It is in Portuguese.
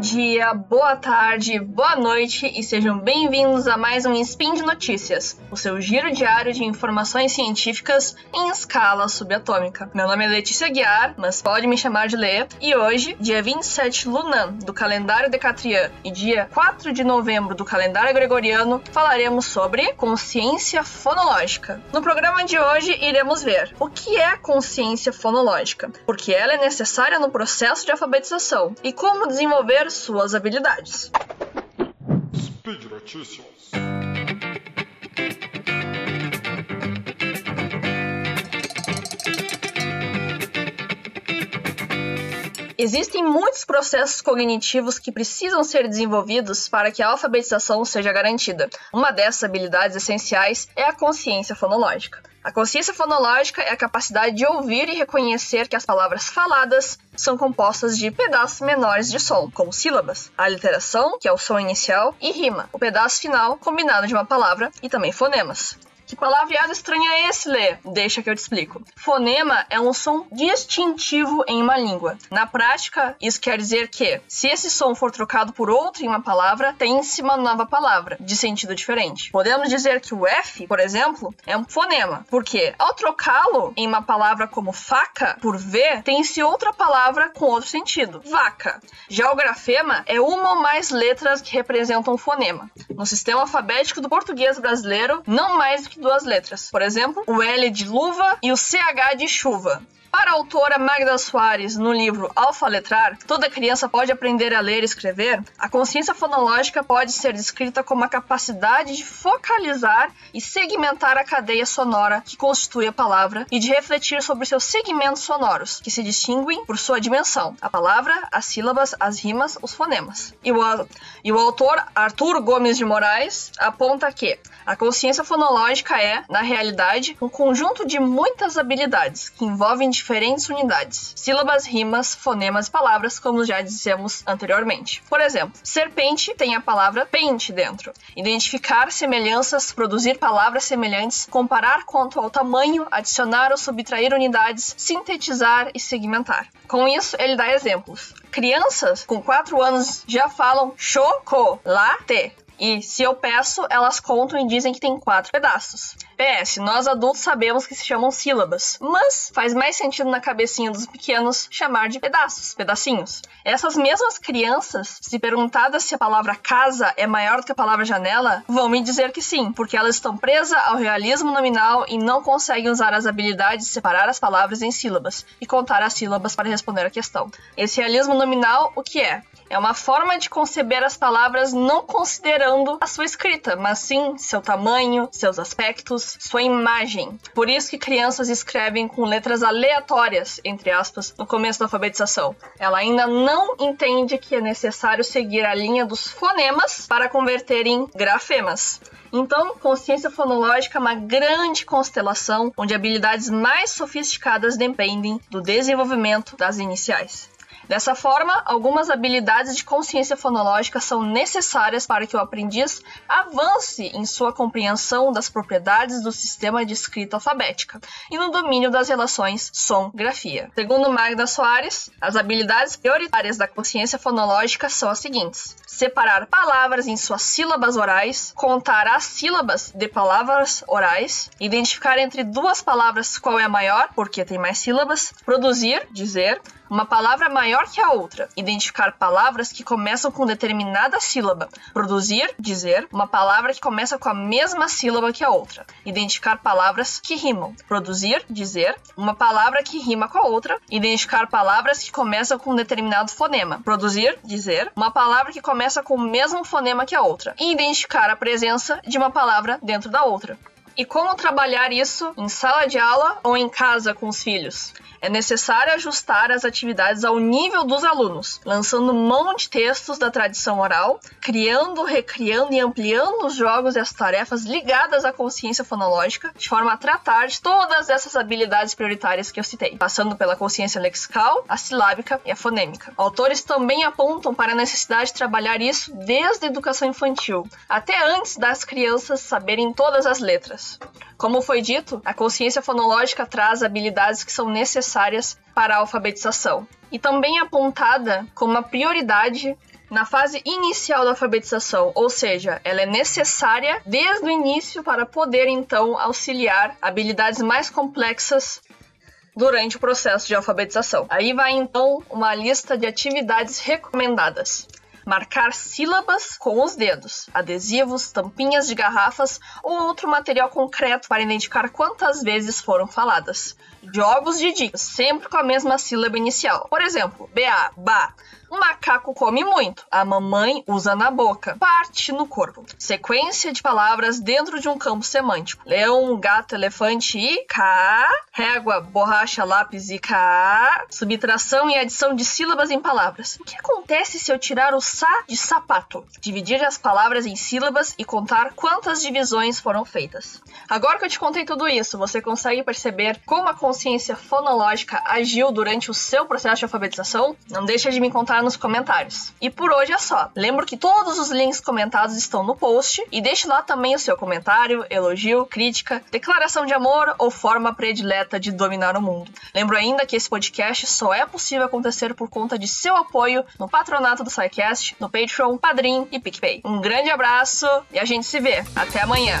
dia, boa tarde, boa noite e sejam bem-vindos a mais um Spin de Notícias, o seu giro diário de informações científicas em escala subatômica. Meu nome é Letícia Guiar, mas pode me chamar de Lê, e hoje, dia 27 Lunan do calendário Decatrian e dia 4 de novembro do calendário Gregoriano, falaremos sobre consciência fonológica. No programa de hoje, iremos ver o que é consciência fonológica, porque ela é necessária no processo de alfabetização e como desenvolver suas habilidades. Speed Notícias. Existem muitos processos cognitivos que precisam ser desenvolvidos para que a alfabetização seja garantida. Uma dessas habilidades essenciais é a consciência fonológica. A consciência fonológica é a capacidade de ouvir e reconhecer que as palavras faladas são compostas de pedaços menores de som, como sílabas, a literação, que é o som inicial, e rima, o pedaço final combinado de uma palavra, e também fonemas. Que palavreado estranho é esse, Lê? Deixa que eu te explico. Fonema é um som distintivo em uma língua. Na prática, isso quer dizer que, se esse som for trocado por outro em uma palavra, tem-se uma nova palavra, de sentido diferente. Podemos dizer que o F, por exemplo, é um fonema, porque ao trocá-lo em uma palavra como faca por V, tem-se outra palavra com outro sentido, vaca. Já o grafema é uma ou mais letras que representam um fonema. No sistema alfabético do português brasileiro, não mais do que duas letras. Por exemplo, o L de luva e o CH de chuva. Para a autora Magda Soares, no livro Alfa Letrar, toda criança pode aprender a ler e escrever, a consciência fonológica pode ser descrita como a capacidade de focalizar e segmentar a cadeia sonora que constitui a palavra e de refletir sobre seus segmentos sonoros, que se distinguem por sua dimensão, a palavra, as sílabas, as rimas, os fonemas. E o, e o autor Arthur Gomes de Moraes aponta que a consciência fonológica é, na realidade, um conjunto de muitas habilidades que envolvem diferentes unidades: sílabas, rimas, fonemas e palavras, como já dissemos anteriormente. Por exemplo, serpente tem a palavra pente dentro. Identificar semelhanças, produzir palavras semelhantes, comparar quanto ao tamanho, adicionar ou subtrair unidades, sintetizar e segmentar. Com isso, ele dá exemplos. Crianças com 4 anos já falam chocolate. E se eu peço, elas contam e dizem que tem quatro pedaços. PS, nós adultos sabemos que se chamam sílabas, mas faz mais sentido na cabecinha dos pequenos chamar de pedaços, pedacinhos. Essas mesmas crianças, se perguntadas se a palavra casa é maior do que a palavra janela, vão me dizer que sim, porque elas estão presas ao realismo nominal e não conseguem usar as habilidades de separar as palavras em sílabas e contar as sílabas para responder a questão. Esse realismo nominal, o que é? É uma forma de conceber as palavras não considerando a sua escrita, mas sim seu tamanho, seus aspectos, sua imagem. Por isso que crianças escrevem com letras aleatórias, entre aspas, no começo da alfabetização. Ela ainda não entende que é necessário seguir a linha dos fonemas para converter em grafemas. Então, consciência fonológica é uma grande constelação onde habilidades mais sofisticadas dependem do desenvolvimento das iniciais. Dessa forma, algumas habilidades de consciência fonológica são necessárias para que o aprendiz avance em sua compreensão das propriedades do sistema de escrita alfabética e no domínio das relações som-grafia. Segundo Magda Soares, as habilidades prioritárias da consciência fonológica são as seguintes: separar palavras em suas sílabas orais, contar as sílabas de palavras orais, identificar entre duas palavras qual é a maior, porque tem mais sílabas, produzir, dizer, uma palavra maior que a outra, identificar palavras que começam com determinada sílaba, produzir, dizer, uma palavra que começa com a mesma sílaba que a outra, identificar palavras que rimam, produzir, dizer, uma palavra que rima com a outra, identificar palavras que começam com um determinado fonema, produzir, dizer, uma palavra que começa com o mesmo fonema que a outra, e identificar a presença de uma palavra dentro da outra. E como trabalhar isso em sala de aula ou em casa com os filhos? É necessário ajustar as atividades ao nível dos alunos, lançando mão de textos da tradição oral, criando, recriando e ampliando os jogos e as tarefas ligadas à consciência fonológica, de forma a tratar de todas essas habilidades prioritárias que eu citei, passando pela consciência lexical, a silábica e a fonêmica. Autores também apontam para a necessidade de trabalhar isso desde a educação infantil, até antes das crianças saberem todas as letras. Como foi dito, a consciência fonológica traz habilidades que são necessárias para a alfabetização e também é apontada como uma prioridade na fase inicial da alfabetização, ou seja, ela é necessária desde o início para poder então auxiliar habilidades mais complexas durante o processo de alfabetização. Aí vai então uma lista de atividades recomendadas marcar sílabas com os dedos, adesivos, tampinhas de garrafas ou outro material concreto para identificar quantas vezes foram faladas. Jogos de dicas, sempre com a mesma sílaba inicial. Por exemplo, BA, ba, o macaco come muito. A mamãe usa na boca. Parte no corpo. Sequência de palavras dentro de um campo semântico. Leão, gato, elefante e cá. Régua, borracha, lápis e cá. Subtração e adição de sílabas em palavras. O que acontece se eu tirar o sa de sapato? Dividir as palavras em sílabas e contar quantas divisões foram feitas. Agora que eu te contei tudo isso, você consegue perceber como a consciência fonológica agiu durante o seu processo de alfabetização? Não deixa de me contar nos comentários. E por hoje é só. Lembro que todos os links comentados estão no post e deixe lá também o seu comentário, elogio, crítica, declaração de amor ou forma predileta de dominar o mundo. Lembro ainda que esse podcast só é possível acontecer por conta de seu apoio no patronato do SciCast, no Patreon, Padrim e PicPay. Um grande abraço e a gente se vê. Até amanhã.